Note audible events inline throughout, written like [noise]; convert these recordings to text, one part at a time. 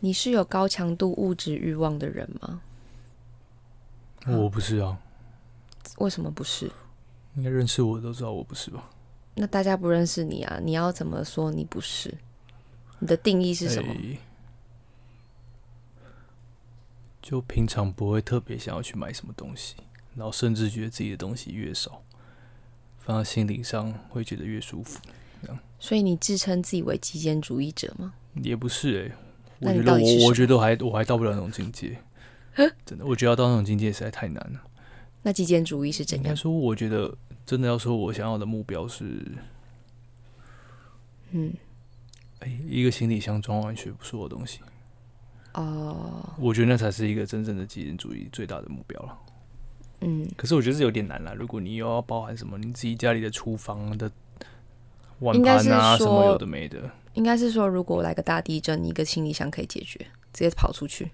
你是有高强度物质欲望的人吗？我不是啊，为什么不是？应该认识我的都知道我不是吧？那大家不认识你啊，你要怎么说你不是？你的定义是什么？哎就平常不会特别想要去买什么东西，然后甚至觉得自己的东西越少，放在心灵上会觉得越舒服。所以你自称自己为极简主义者吗？也不是哎、那我觉得我我觉得我还我还到不了那种境界，[laughs] 真的，我觉得要到那种境界实在太难了。那极简主义是怎样？应该说，我觉得真的要说我想要的目标是，嗯，哎、一个行李箱装完全不是我的东西，哦，我觉得那才是一个真正的极简主义最大的目标了。嗯，可是我觉得是有点难了，如果你又要包含什么你自己家里的厨房的碗盘啊，什么有的没的，应该是说，如果来个大地震，你一个行李箱可以解决，直接跑出去。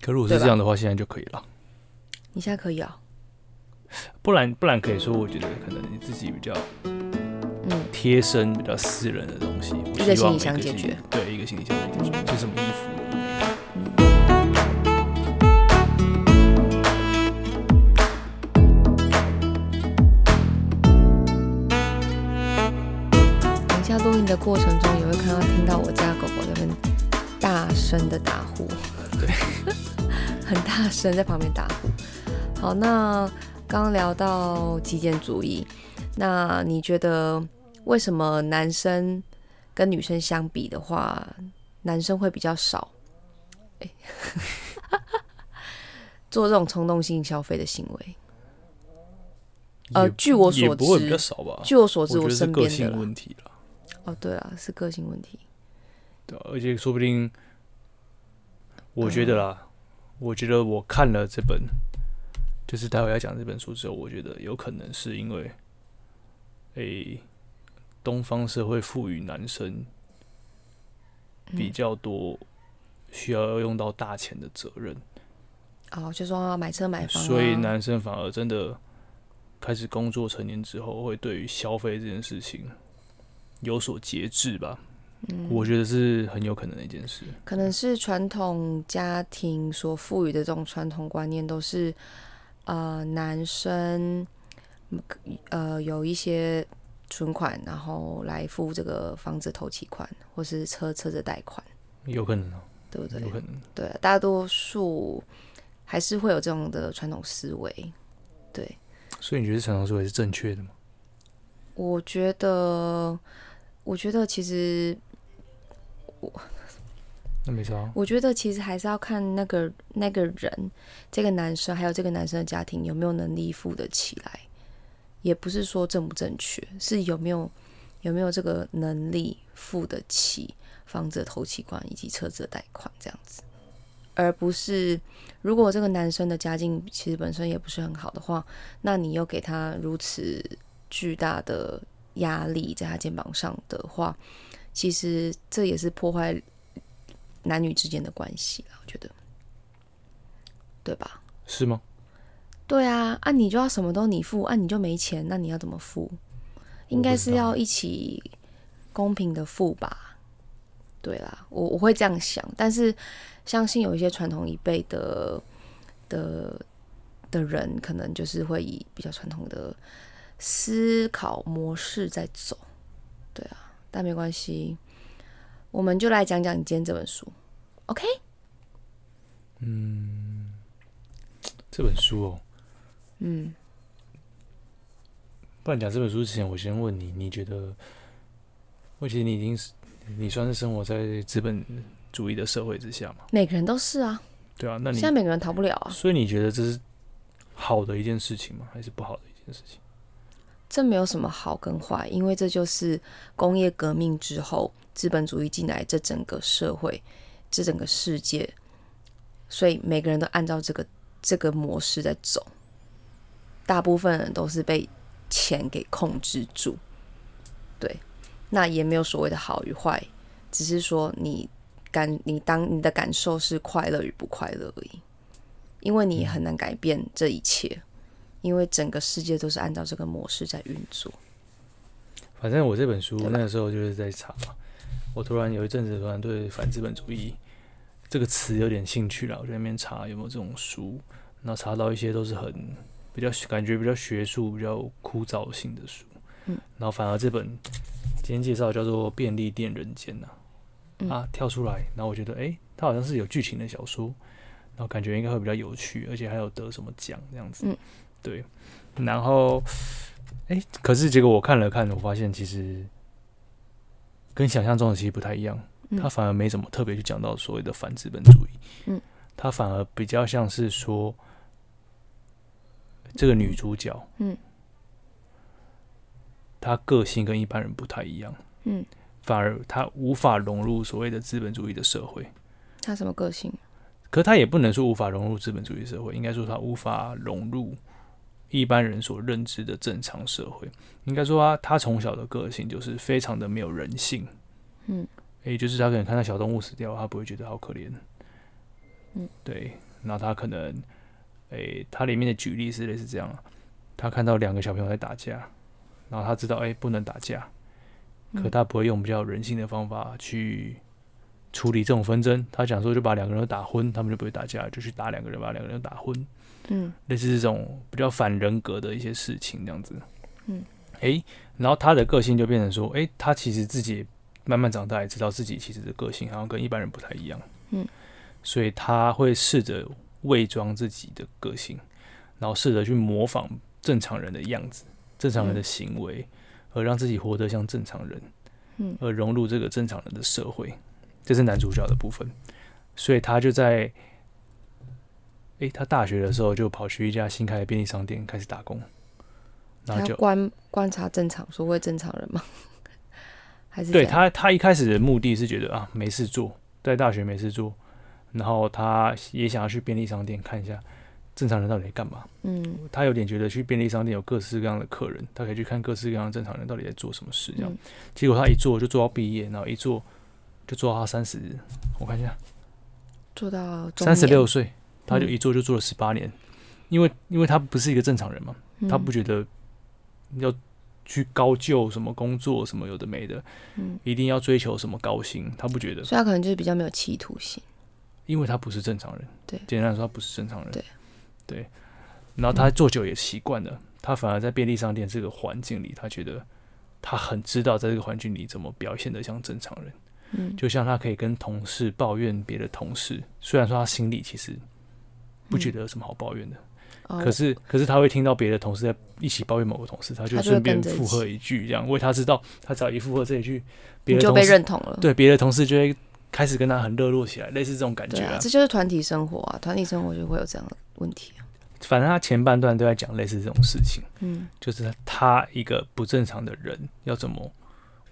可如果是这样的话，现在就可以了。你现在可以啊、不然不然可以说，我觉得可能你自己比较嗯，贴身、比较私人的东西，我一个行李箱解决对，一个行李箱解决，就什么衣服。有的过程中，也会看到听到我家狗狗在那边大声的打呼，对，[laughs] 很大声在旁边打呼。好，那刚刚聊到极简主义，那你觉得为什么男生跟女生相比的话，男生会比较少？哎 [laughs] 做这种冲动性消费的行为？呃据我所也不会比知较少吧。据我所知，我身个性边的啦问题了，哦，对啊，是个性问题。对啊、而且说不定，我觉得啦，我觉得我看了这本，就是待会要讲这本书之后，我觉得有可能是因为，诶、东方社会赋予男生比嗯较多需要用到大钱的责任，哦，就说要买车买房、啊，所以男生反而真的开始工作成年之后，会对于消费这件事情有所节制吧。嗯我觉得是很有可能的一件事。可能是传统家庭所赋予的这种传统观念，都是呃男生呃有一些存款，然后来付这个房子头期款，或是车车子贷款，有可能啊，对不对有？可能。对，大多数还是会有这种的传统思维。对，所以你觉得传统思维是正确的吗？我觉得，我觉得其实我 [laughs] 那没差啊。我觉得其实还是要看那个那个人，这个男生还有这个男生的家庭有没有能力付得起来，也不是说正不正确，是有没有有没有这个能力付得起房子的头期款以及车子的贷款这样子，而不是如果这个男生的家境其实本身也不是很好的话，那你又给他如此巨大的压力在他肩膀上的话，其实这也是破坏男女之间的关系啦，我觉得，对吧？是吗？对啊，啊，你就要什么都你付，啊，你就没钱，那你要怎么付？应该是要一起公平的付吧？对啦，我我会这样想，但是相信有一些传统一辈的的的人，可能就是会以比较传统的思考模式在走。对啊，但没关系，我们就来讲讲你今天这本书，OK？嗯这本书哦，嗯，不然讲这本书之前，我先问你，你觉得？我觉得你已经是，你算是生活在资本主义的社会之下嘛？每个人都是啊，对啊，那你现在每个人逃不了啊。所以你觉得这是好的一件事情吗？还是不好的一件事情？这没有什么好跟坏，因为这就是工业革命之后资本主义进来这整个社会、这整个世界，所以每个人都按照这个这个模式在走。大部分人都是被钱给控制住，对，那也没有所谓的好与坏，只是说你感你当你的感受是快乐与不快乐而已，因为你很难改变这一切。因为整个世界都是按照这个模式在运作。反正我这本书那个时候就是在查嘛，我突然有一阵子突然对反资本主义这个词有点兴趣了，我在那边查有没有这种书，然后查到一些都是很比较感觉比较学术、比较枯燥性的书，嗯，然后反而这本今天介绍叫做《便利店人间》呐，嗯。啊跳出来，然后我觉得诶，它好像是有剧情的小说，然后感觉应该会比较有趣，而且还有得什么奖这样子，嗯，对，然后诶，可是结果我看了看，我发现其实跟想象中的其实不太一样。嗯他反而没怎么特别去讲到所谓的反资本主义，嗯，他反而比较像是说，这个女主角，嗯，她个性跟一般人不太一样，嗯，反而她无法融入所谓的资本主义的社会，她什么个性？可她也不能说无法融入资本主义社会，应该说她无法融入一般人所认知的正常社会，应该说啊，他从小的个性就是非常的没有人性，嗯。也就是他可能看到小动物死掉，他不会觉得好可怜。嗯，对。然后他可能，诶、他里面的举例是类似这样啊，他看到两个小朋友在打架，然后他知道，诶、不能打架，可嗯他不会用比较人性的方法去处理这种纷争。他讲说，就把两个人都打昏，他们就不会打架，就去打两个人，把两个人都打昏。嗯类似这种比较反人格的一些事情，这样子。嗯，诶、然后他的个性就变成说，诶、他其实自己慢慢长大，也知道自己其实的个性好像跟一般人不太一样。嗯，所以他会试着伪装自己的个性，然后试着去模仿正常人的样子、正常人的行为，而让自己活得像正常人，嗯而融入这个正常人的社会。这是男主角的部分，所以他就在。诶，他大学的时候就跑去一家新开的便利商店开始打工，然后就观观察正常所谓正常人吗？[laughs] 还是对他，他一开始的目的是觉得啊没事做，在大学没事做，然后他也想要去便利商店看一下正常人到底在干嘛。嗯他有点觉得去便利商店有各式各样的客人，他可以去看各式各样的正常人到底在做什么事。这样，嗯结果他一做就做到毕业，然后一做就做到他三十，我看一下，做到三十六岁，他就嗯一做就做了十八年，因为因为他不是一个正常人嘛，他不嗯觉得要去高就什么工作什么有的没的，嗯，一定要追求什么高薪，他不觉得，所以他可能就是比较没有企图心。因为他不是正常人。对简单来说，他不是正常人。对，对。然后他做久也习惯了，他反而在便利商店这个环境里，他觉得他很知道在这个环境里怎么表现的像正常人。嗯，就像他可以跟同事抱怨别的同事，虽然说他心里其实不觉得有什么好抱怨的，哦。可是可是他会听到别的同事在一起抱怨某个同事，他就顺便附和一句，这样，因为他知道他只要一附和这一句，别人就被认同了。对别的同事就会开始跟他很热络起来，类似这种感觉这就是团体生活啊，团体生活就会有这样的问题啊。反正他前半段都在讲类似这种事情，嗯。就是他他一个不正常的人要怎么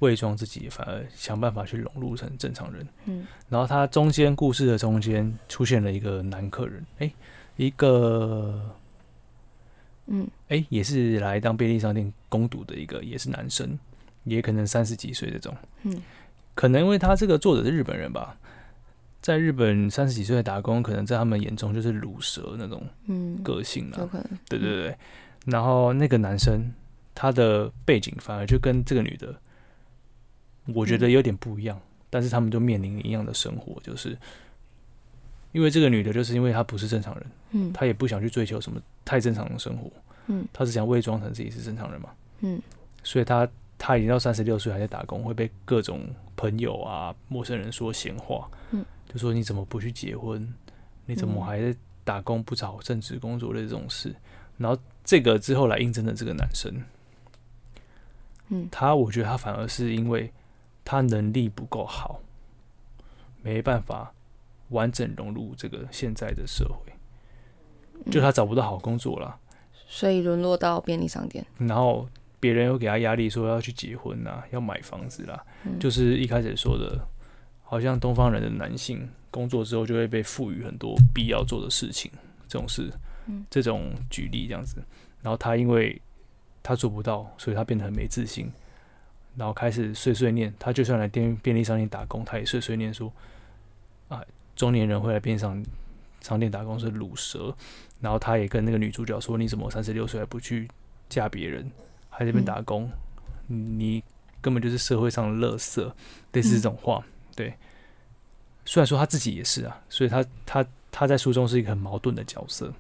伪装自己，反而想办法去融入成正常人。嗯然后他中间故事的中间出现了一个男客人，诶，一个嗯诶，也是来当便利商店工读的一个，也是男生，也可能三十几岁这种。嗯可能因为他这个作者是日本人吧，在日本三十几岁的打工，可能在他们眼中就是乳蛇那种嗯，个性啊有。可能。对对对，然后那个男生他的背景反而就跟这个女的，我觉得有点不一样，但是他们就面临一样的生活，就是因为这个女的，就是因为她不是正常人，嗯她也不想去追求什么太正常的生活，嗯她只想伪装成自己是正常人嘛，嗯所以她她已经到三十六岁还在打工，会被各种朋友啊、陌生人说闲话，嗯，就说你怎么不去结婚？你怎么嗯还在打工不找正职工作类这种事？然后这个之后来应征的这个男生，嗯他我觉得他反而是因为他能力不够好，没办法完整融入这个现在的社会，就他找不到好工作啦。所以沦落到便利商店。然后别人又给他压力，说要去结婚啊，要买房子啦，嗯就是一开始说的，好像东方人的男性工作之后就会被赋予很多必要做的事情，这种事，嗯这种举例这样子。然后他因为他做不到，所以他变得很没自信，然后开始碎碎念。他就算来便便利商店打工，他也碎碎念说啊，中年人会来便利商商店打工是卤蛇。然后他也跟那个女主角说：“你怎么三十六岁还不去嫁别人，还在这边嗯打工？你根本就是社会上的垃圾。”类似这种话，对。虽然说他自己也是啊，所以他他他在书中是一个很矛盾的角色。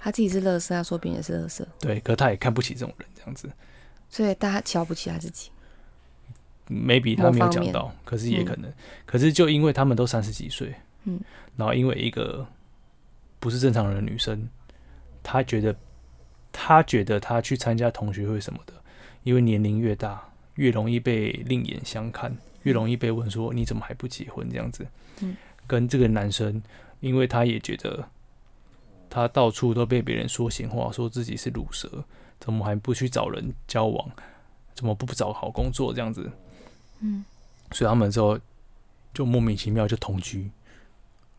他自己是乐色，他说别人也是乐色，对，可他也看不起这种人，这样子。所以大家瞧不起他自己。Maybe 他没有讲到，可是也可能，可是就因为他们都三十几岁，嗯，然后因为一个不是正常人的女生，她觉得她觉得她去参加同学会什么的，因为年龄越大，越容易被另眼相看，越容易被问说你怎么还不结婚这样子，嗯，跟这个男生，因为他也觉得他到处都被别人说闲话，说自己是乳蛇，怎么还不去找人交往，怎么不找好工作这样子。嗯，所以他们之后就莫名其妙就同居，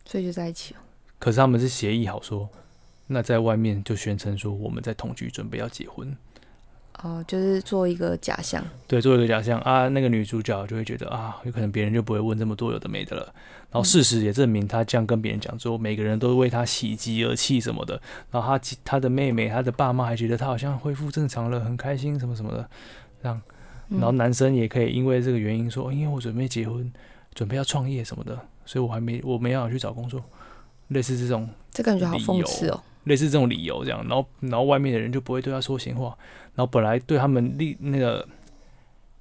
所以就在一起了。可是他们是协议好说，那在外面就宣称说我们在同居，准备要结婚。哦，就是做一个假象。对，做一个假象啊，那个女主角就会觉得啊，有可能别人就不会问这么多有的没的了。然后事实也证明，她这样跟别人讲说，每个人都为她喜极而泣什么的。然后她她的妹妹、她的爸妈还觉得她好像恢复正常了，很开心什么什么的，这样。然后男生也可以因为这个原因说，因为我准备结婚，准备要创业什么的，所以我还没我没办法去找工作，类似这种这感觉好讽刺哦。类似这种理由这样，然后然后外面的人就不会对他说闲话，然后本来对他们立那个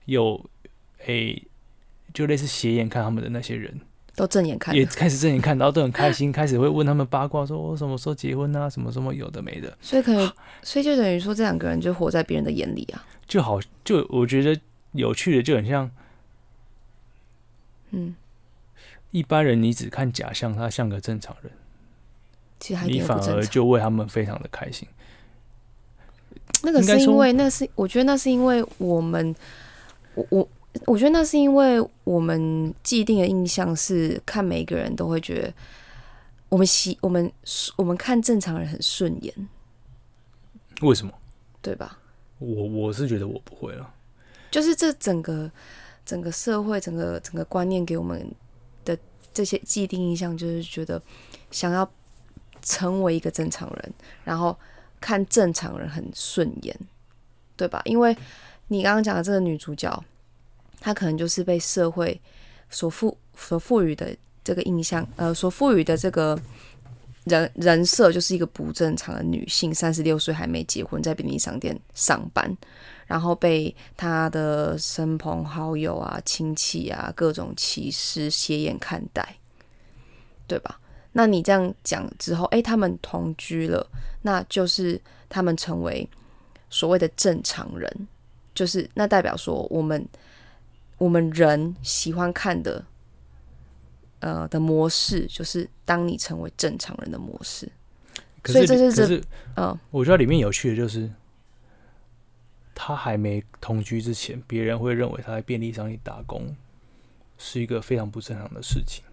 有诶、就类似斜眼看他们的那些人，都正眼看也，开始正眼看，然后都很开心，开始会问他们八卦，说我什么时候结婚啊，什么什么有的没的，所以可能，所以就等于说这两个人就活在别人的眼里啊。就好就我觉得有趣的就很像嗯，一般人，你只看假象，他像个正常人，其实你反而。就为他们非常的开心。那个是因为，那是我觉得那是因为我们，我我我觉得那是因为我们既定的印象是看每一个人都会觉得，我们喜我们我们看正常人很顺眼，为什么？对吧？我我是觉得我不会了。就是这整个整个社会整个整个观念给我们的这些既定印象，就是觉得想要成为一个正常人，然后看正常人很顺眼，对吧？因为你刚刚讲的这个女主角，她可能就是被社会所赋所赋予的这个印象，呃，所赋予的这个。人人设就是一个不正常的女性，三十六岁还没结婚，在便利商店上班，然后被他的亲朋好友啊、亲戚啊各种歧视、斜眼看待，对吧？那你这样讲之后，诶，他们同居了，那就是他们成为所谓的正常人，就是那代表说我们我们人喜欢看的。呃的模式就是当你成为正常人的模式，可所以这是这是嗯，我觉得里面有趣的就是，他还没同居之前，别人会认为他在便利商店打工是一个非常不正常的事情。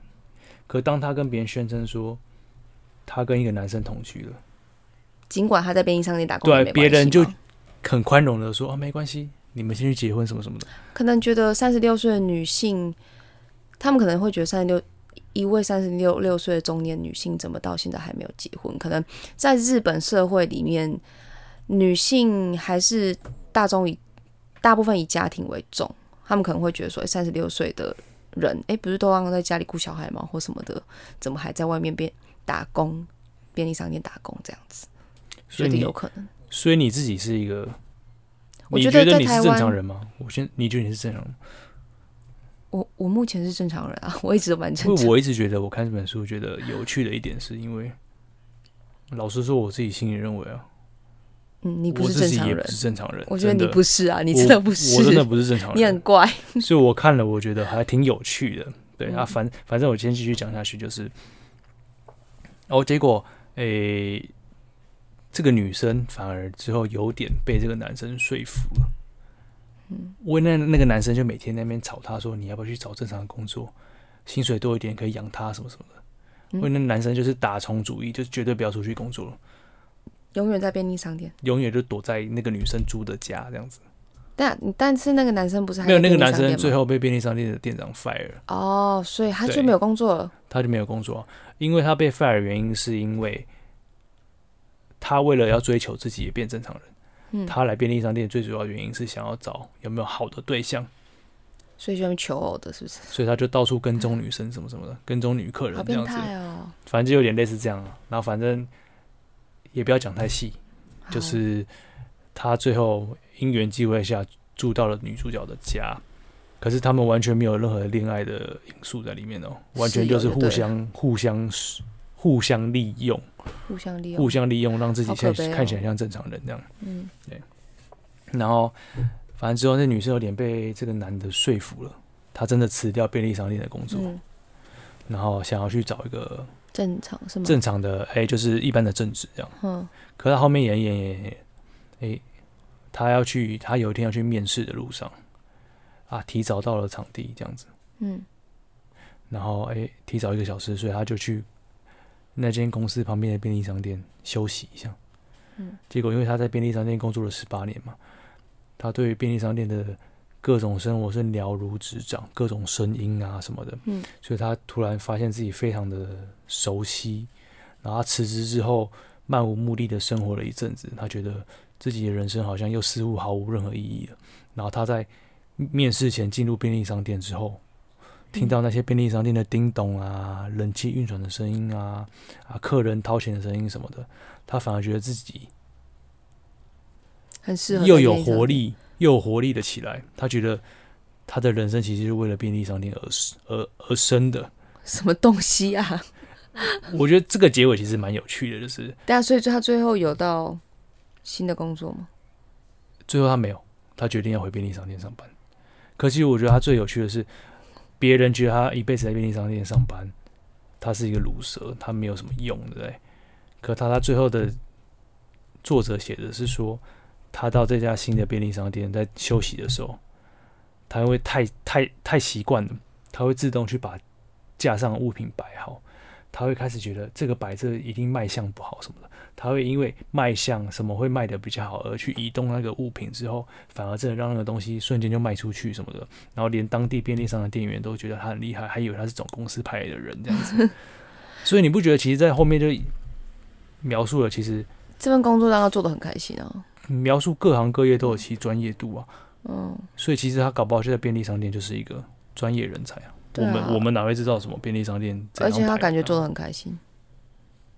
可当他跟别人宣称说他跟一个男生同居了，尽管他在便利商店打工对别人就很宽容的说啊，没关系，你们先去结婚什么什么的。可能觉得三十六岁的女性，他们可能会觉得三十六一位三十六六岁的中年女性怎么到现在还没有结婚？可能在日本社会里面，女性还是大众以大部分以家庭为重，他们可能会觉得说，三十六岁的人，诶，不是都让在家里顾小孩吗？或什么的，怎么还在外面边打工，便利商店打工这样子？所以你有可能。所以你自己是一个，我觉得你觉得你是正常人吗？我先，你觉得你是正常人吗？我我目前是正常人啊，我一直都蛮因正常。为我一直觉得我看这本书觉得有趣的一点，是因为老实说，我自己心里认为啊，嗯，你不是正常人是正常人。我觉得你不是啊，你真的不是，我真的不是正常人，[laughs] 你很怪。所以我看了，我觉得还挺有趣的。对、嗯啊，反反正我先继续讲下去，就是，哦，结果诶、这个女生反而之后有点被这个男生说服了。嗯，因为那那个男生就每天在那边吵他说，你要不要去找正常的工作，薪水多一点可以养他什么什么的。因为那男生就是打从主义，就绝对不要出去工作了，永远在便利商店，永远就躲在那个女生租的家这样子。但但是那个男生不是还没有那个男生最后被便利商店的店长 fire 了。哦，所以他就没有工作了。他就没有工作啊，因为他被 fire 的原因是因为他为了要追求自己也变正常人，嗯。他来便利商店最主要原因是想要找有没有好的对象，所以就要求偶的，是不是？所以他就到处跟踪女生什么什么的，跟踪女客人这样子，哦！反正就有点类似这样啊。然后反正也不要讲太细，就是他最后因缘际会下住到了女主角的家，可是他们完全没有任何恋爱的因素在里面哦，完全就是互相互相互相利用，互相利用，互相利用，让自己现好可悲哦。看起来像正常人这样。嗯。对。然后反正之后那女生有点被这个男的说服了，她真的辞掉便利商店的工作，嗯，然后想要去找一个正常是吗？正常的，哎、就是一般的正职这样。嗯。可是他后面演演演演，哎、他要去，他有一天要去面试的路上，啊，提早到了场地这样子，嗯。然后哎、提早一个小时，所以他就去那间公司旁边的便利商店休息一下。嗯，结果因为他在便利商店工作了十八年嘛，他对便利商店的各种生活是了如指掌，各种声音啊什么的，嗯，所以他突然发现自己非常的熟悉。然后他辞职之后，漫无目的的生活了一阵子，他觉得自己的人生好像又似乎毫无任何意义了。然后他在面试前进入便利商店之后，听到那些便利商店的叮咚啊、冷气运转的声音啊、啊客人掏钱的声音什么的，他反而觉得自己很适合又有活力，又有活力的起来。他觉得他的人生其实是为了便利商店而生而而生的。什么东西啊？[laughs] 我觉得这个结尾其实蛮有趣的，就是对啊，所以他最后有到新的工作吗？最后他没有，他决定要回便利商店上班。可是我觉得他最有趣的是，别人觉得他一辈子在便利商店上班，他是一个卤蛇，他没有什么用，对？可他他最后的作者写的是说，他到这家新的便利商店在休息的时候，他会太太太习惯了，他会自动去把架上的物品摆好，他会开始觉得这个摆这一定卖相不好什么的，他会因为卖相什么会卖的比较好而去移动那个物品之后，反而真的让那个东西瞬间就卖出去什么的，然后连当地便利商的店员都觉得他很厉害，还以为他是总公司派来的人这样子。[laughs] 所以你不觉得其实，在后面就描述了，其实这份工作让他做的很开心啊。描述各行各业都有其专业度啊，嗯，所以其实他搞不好就在便利商店就是一个专业人才啊。啊我们我们哪会知道什么便利商店而且他感觉做的很开心。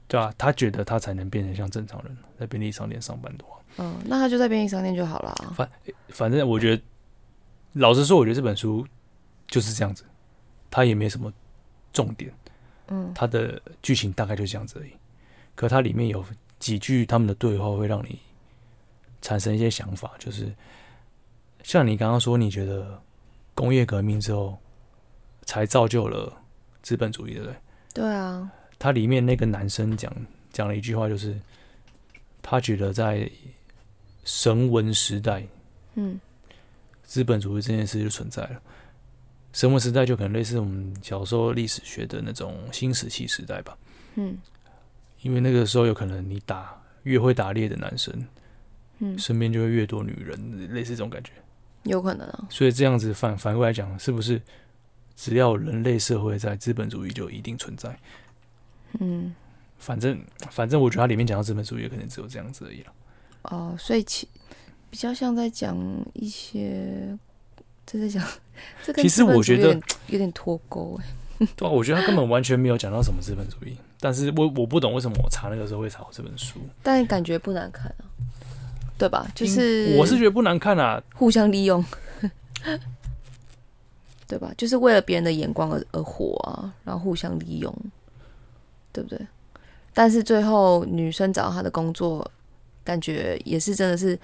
对啊，他觉得他才能变成像正常人，在便利商店上班的话，嗯，那他就在便利商店就好了反。反正我觉得，老实说，我觉得这本书就是这样子，它也没什么重点，嗯它的剧情大概就这样子而已。可它里面有几句他们的对话，会让你产生一些想法，就是像你刚刚说，你觉得工业革命之后才造就了资本主义，对不对？对啊，它里面那个男生讲讲了一句话，就是他觉得在神文时代，嗯资本主义这件事就存在了。神文时代就可能类似我们小时候历史学的那种新石器时代吧，嗯因为那个时候有可能你打越会打猎的男生，嗯，身边就会越多女人，类似这种感觉。有可能啊。所以这样子反反过来讲，是不是只要人类社会在，资本主义就一定存在？嗯反正反正我觉得它里面讲到资本主义，可能只有这样子而已了。哦，所以其比较像在讲一些，这在讲 [laughs] 这跟其实我觉得有点脱钩哎。[laughs] 对啊，我觉得他根本完全没有讲到什么资本主义，但是我我不懂为什么我查那个时候会查到这本书，但感觉不难看啊，对吧？就是我是觉得不难看啊，互相利用，[laughs] 对吧？就是为了别人的眼光而而活啊，然后互相利用，对不对？但是最后女生找到她的工作，感觉也是真的是，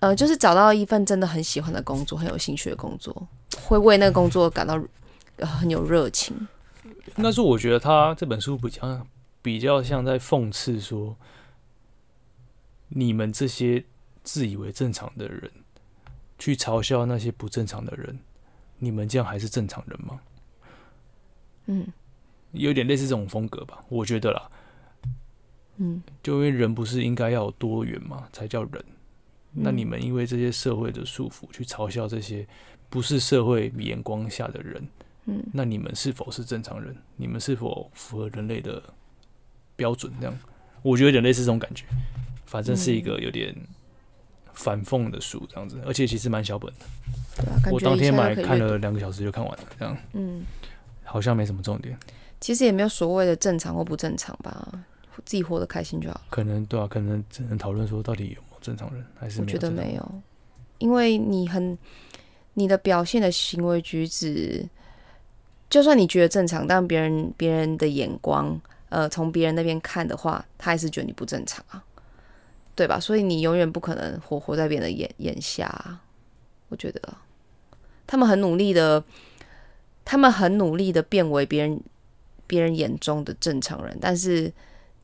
呃，就是找到一份真的很喜欢的工作，很有兴趣的工作，会为那个工作感到、呃很有热情。应该说我觉得他这本书比较比较像在讽刺说，你们这些自以为正常的人，去嘲笑那些不正常的人，你们这样还是正常人吗？嗯有点类似这种风格吧，我觉得啦。嗯就因为人不是应该要有多元嘛，才叫人。那嗯你们因为这些社会的束缚，去嘲笑这些不是社会眼光下的人，嗯那你们是否是正常人？你们是否符合人类的标准？这样，我觉得有点类似这种感觉。反正是一个有点反讽的书这样子，而且其实蛮小本的。对啊，我当天买看了两个小时就看完了，这样嗯，好像没什么重点。其实也没有所谓的正常或不正常吧，自己活得开心就好。可能对啊，可能只能讨论说到底有没有正常人，还是我觉得没有因为你很你的表现的行为举止，就算你觉得正常，但别人别人的眼光，呃，从别人那边看的话，他还是觉得你不正常啊，对吧？所以你永远不可能活活在别人的眼眼下啊、我觉得啊他们很努力的，他们很努力的变为别人别人眼中的正常人，但是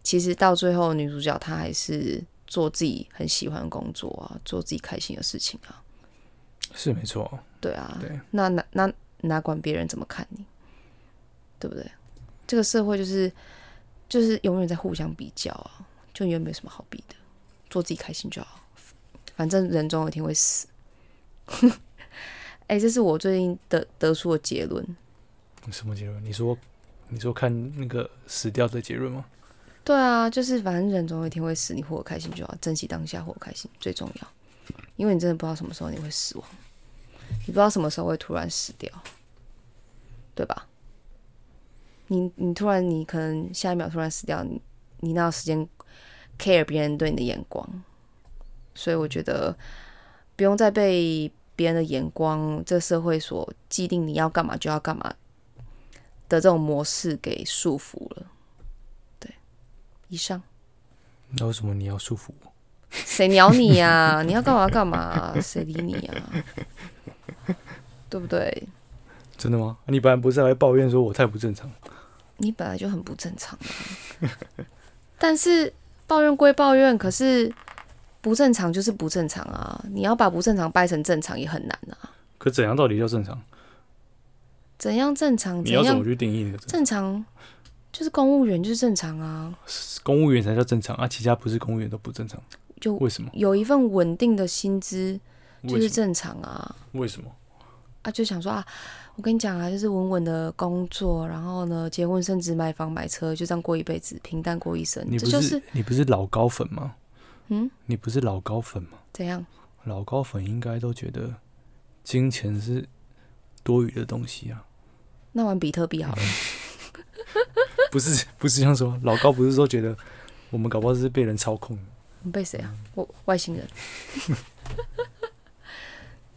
其实到最后，女主角她还是做自己很喜欢的工作啊，做自己开心的事情啊。是没错啊，对啊，对，那哪那哪管别人怎么看你，对不对？这个社会就是就是永远在互相比较啊，就永远没什么好比的，做自己开心就好，反正人总有一天会死。[laughs] 哎、这是我最近得得出的结论。什么结论？你说你说看那个死掉的结论吗？对啊，就是反正人总有一天会死，你活开心就好，珍惜当下，活开心最重要。因为你真的不知道什么时候你会死亡，你不知道什么时候会突然死掉，对吧？你你突然你可能下一秒突然死掉，你你哪有时间 care 别人对你的眼光？所以我觉得不用再被别人的眼光，这社会所既定你要干嘛就要干嘛的这种模式给束缚了。对，以上。那为什么你要束缚我？谁鸟你呀、你要干嘛干嘛、谁理你呀、对不对？真的吗？你本来不是还抱怨说我太不正常？你本来就很不正常啊。但是抱怨归抱怨，可是不正常就是不正常啊。你要把不正常掰成正常也很难啊。可怎样到底叫正常？怎样正常？怎你要怎么样去定义那个正正常？就是公务员就是正常啊。公务员才叫正常啊，其他不是公务员都不正常。就为什么？有一份稳定的薪资就是？正常啊。为什么？啊，就想说啊，我跟你讲啊，就是稳稳的工作，然后呢，结婚生子、买房买车，就这样过一辈子，平淡过一生。你不这就是是你不是老高粉吗？嗯，你不是老高粉吗？怎样？老高粉应该都觉得金钱是多余的东西啊，那玩比特币好了。[laughs] 不是不是这样说。老高不是说觉得我们搞不好是被人操控被谁啊？我外星人。[laughs]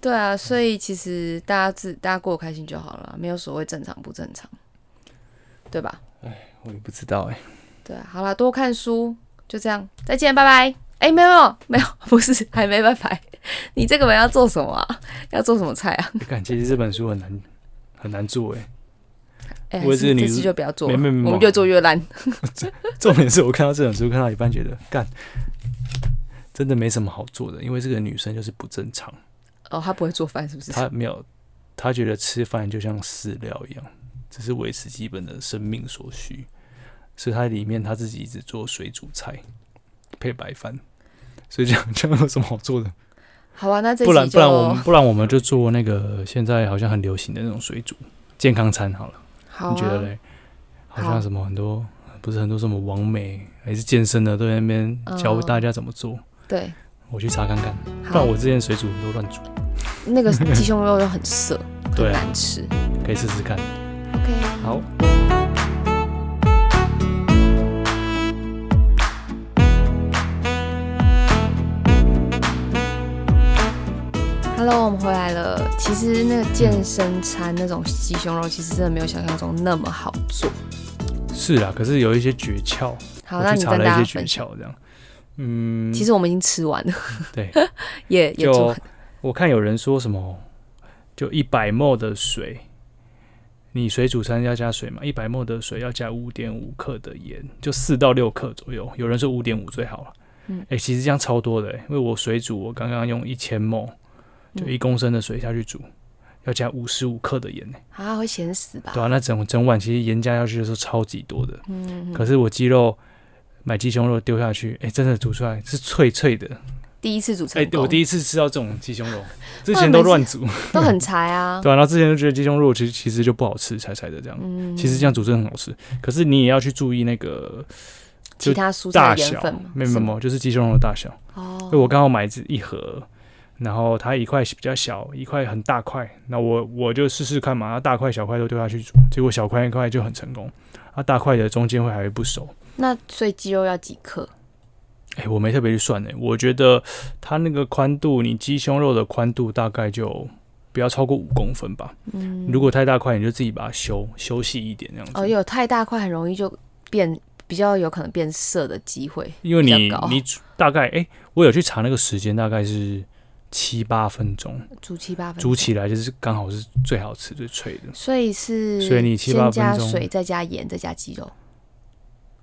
对啊，所以其实大家自大家过得开心就好了，没有所谓正常不正常，对吧？哎我也不知道哎、对啊，好了，多看书，就这样，再见，拜拜。哎，没有没有没有，[laughs] 不是还没拜拜。你这个本要做什么啊？要做什么菜啊？感其实这本书很难很难做哎、哎，我也是这次就不要做，没没没我们越做越烂。[laughs] 重点是我看到这本书看到一半觉得干，真的没什么好做的，因为这个女生就是不正常，哦，她不会做饭是不是？她没有，她觉得吃饭就像饲料一样，只是维持基本的生命所需，所以她里面她自己一直做水煮菜配白饭，所以这样 [laughs] 这样有什么好做的？好啊，那这不然不然我们不然我们就做那个现在好像很流行的那种水煮健康餐好了，好啊，你觉得嘞？好好。像什么很多不是很多什么网美还是健身的都在那边教嗯大家怎么做，对，我去查看看。不然，我之前水煮都乱煮，那个 [laughs] 鸡胸肉又很涩，对难吃。可以试试看。OK，好，Hello，我们回来了。其实那个健身餐那种鸡胸肉，其实真的没有想象中那么好做。是啊，可是有一些诀窍，好，那你跟大查了一些诀家分享。窍，这样。嗯，其实我们已经吃完了，对，也 [laughs] 也。我看有人说什么，就一百 ml 的水，你水煮餐要加水嘛，一百 ml 的水要加五点五克的盐，就四到六克左右。有人说五点五最好了。嗯哎、其实这样超多的、欸，因为我水煮，我刚刚用一千 ml，就嗯一公升的水下去煮，要加五十五克的盐、呢，啊，会咸死吧？对啊，那整整碗其实盐加下去的时候超级多的。嗯，可是我鸡肉买鸡胸肉丢下去，哎、真的煮出来是脆脆的。第一次煮哎、成功，我第一次吃到这种鸡胸肉，[laughs] 之前都乱煮，都很柴啊。[laughs] 对啊，然后之前就觉得鸡胸肉其实其实就不好吃，柴柴的这样。嗯，其实这样煮真的很好吃，可是你也要去注意那个其他蔬菜大小的盐分，，没有没有就是鸡胸肉的大小。哦，我刚好买这一盒，然后它一块比较小，一块很大块，那我我就试试看嘛，它大块小块都丢下去煮，结果小块一块就很成功，那大块的中间会还会不熟。那所以鸡肉要几克？哎、我没特别去算呢、我觉得它那个宽度，你鸡胸肉的宽度大概就不要超过五公分吧。嗯，如果太大块，你就自己把它修修细一点这样子。哦，有太大块很容易就变，比较有可能变色的机会。因为你你大概哎、我有去查那个时间，大概是七八分钟，煮七八分钟，煮起来就是刚好是最好吃、最脆的。所以是，所以你七八分钟水，再加盐，再加鸡肉，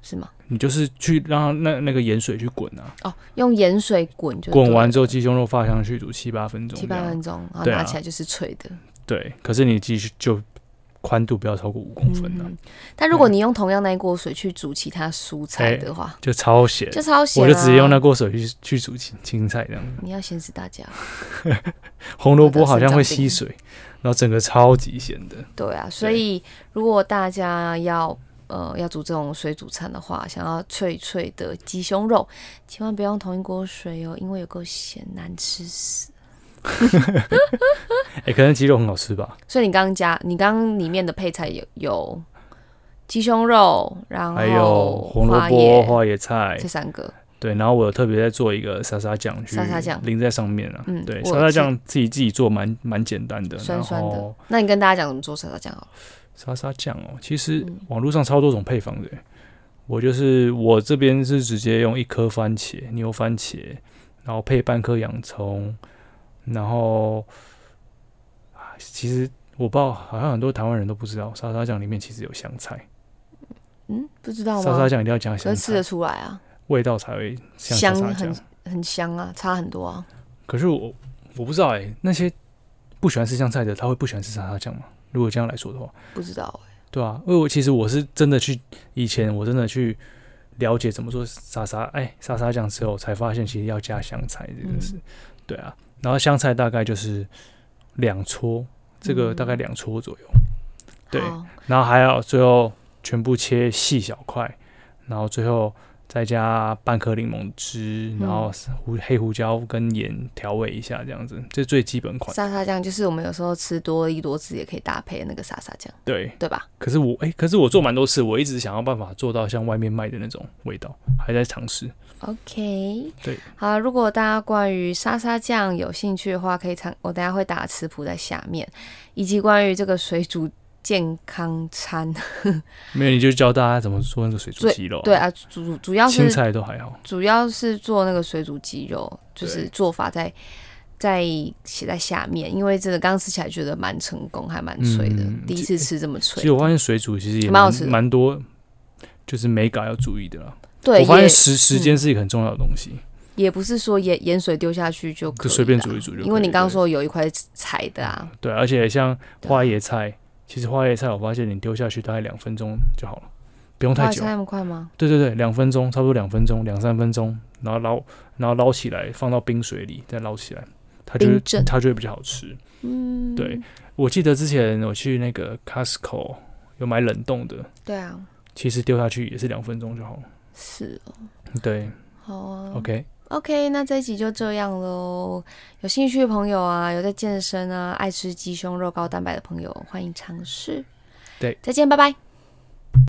是吗？你就是去让那那个盐水去滚啊，哦，用盐水滚就滚完之后鸡胸肉放上去煮七八分钟，七八分钟，然后拿起来就是脆的。对。可是你继续就宽度不要超过五公分啊，嗯，但如果你用同样那一锅水去煮其他蔬菜哎的话，就超咸。就超咸、啊。我就直接用那锅水去去煮青青菜这样。你要咸死大家。[laughs] 红萝卜好像会吸水，然后整个超级咸的。对啊，所以如果大家要呃要煮这种水煮餐的话，想要脆脆的鸡胸肉，千万不要用同一锅水哦，因为有够咸，难吃死。哎、[laughs] 可能鸡肉很好吃吧？所以你刚刚加，你刚刚里面的配菜有有鸡胸肉，然后还有红萝卜、花椰菜这，三个，对，然后我有特别在做一个沙沙酱去沙沙酱淋在上面啊。对，嗯对沙沙酱自己自己做蛮蛮简单的，酸酸的。那你跟大家讲怎么做沙沙酱好了？沙沙酱哦，其实嗯网络上超多种配方的耶。我就是我这边是直接用一颗番茄，牛番茄，然后配半颗洋葱，然后啊其实我不知道，好像很多台湾人都不知道，沙沙酱里面其实有香菜，嗯，不知道吗？沙沙酱一定要加香菜吃得菜，出来啊，味道才会像香沙沙酱很。很香啊，差很多啊。可是我我不知道哎，那些不喜欢吃香菜的，他会不喜欢吃沙沙酱吗？如果这样来说的话，不知道哎、对啊，因为我其实我是真的去以前我真的去了解怎么做沙沙哎沙沙酱之后，才发现其实要加香菜这个事，对啊，然后香菜大概就是两撮，这个大概两撮左右，对然后还要最后全部切细小块，然后最后再加半颗柠檬汁，然后胡黑胡椒跟盐调味一下，这样子，这是最基本款。沙沙酱就是我们有时候吃多一多汁也可以搭配那个沙沙酱，对，对吧？可是我哎、可是我做蛮多次，我一直想要办法做到像外面卖的那种味道，还在尝试。OK，对，好，如果大家关于沙沙酱有兴趣的话，可以参，我等下会打食谱在下面，以及关于这个水煮健康餐，[laughs] 没有，你就教大家怎么做那个水煮鸡肉。对，啊，主主要是青菜都还好。主要是做那个水煮鸡肉，就是做法在在写在下面，因为真的刚吃起来觉得蛮成功，还蛮脆的，嗯第一次吃这么脆其实。我发现水煮其实也蛮蛮好吃蛮多，就是美感要注意的啦。对，我发现时时间是一个很重要的东西。也不是说盐盐水丢下去就可以就随便煮一煮就因为你刚刚说有一块柴的啊，对，而且像花椰菜，其实花椰菜我发现你丢下去大概两分钟就好了，不用太久花菜。那么快吗？对对对，两分钟，差不多两分钟，两三分钟，然后捞，然后捞起来，放到冰水里，再捞起来，它就会它就会比较好吃。嗯，对我记得之前我去那个 Costco 有买冷冻的，对啊，其实丢下去也是两分钟就好了。是哦，对好啊。，OK，OK，那这一集就这样喽。有兴趣的朋友啊，有在健身啊，爱吃鸡胸肉高蛋白的朋友，欢迎尝试。对，再见，拜拜。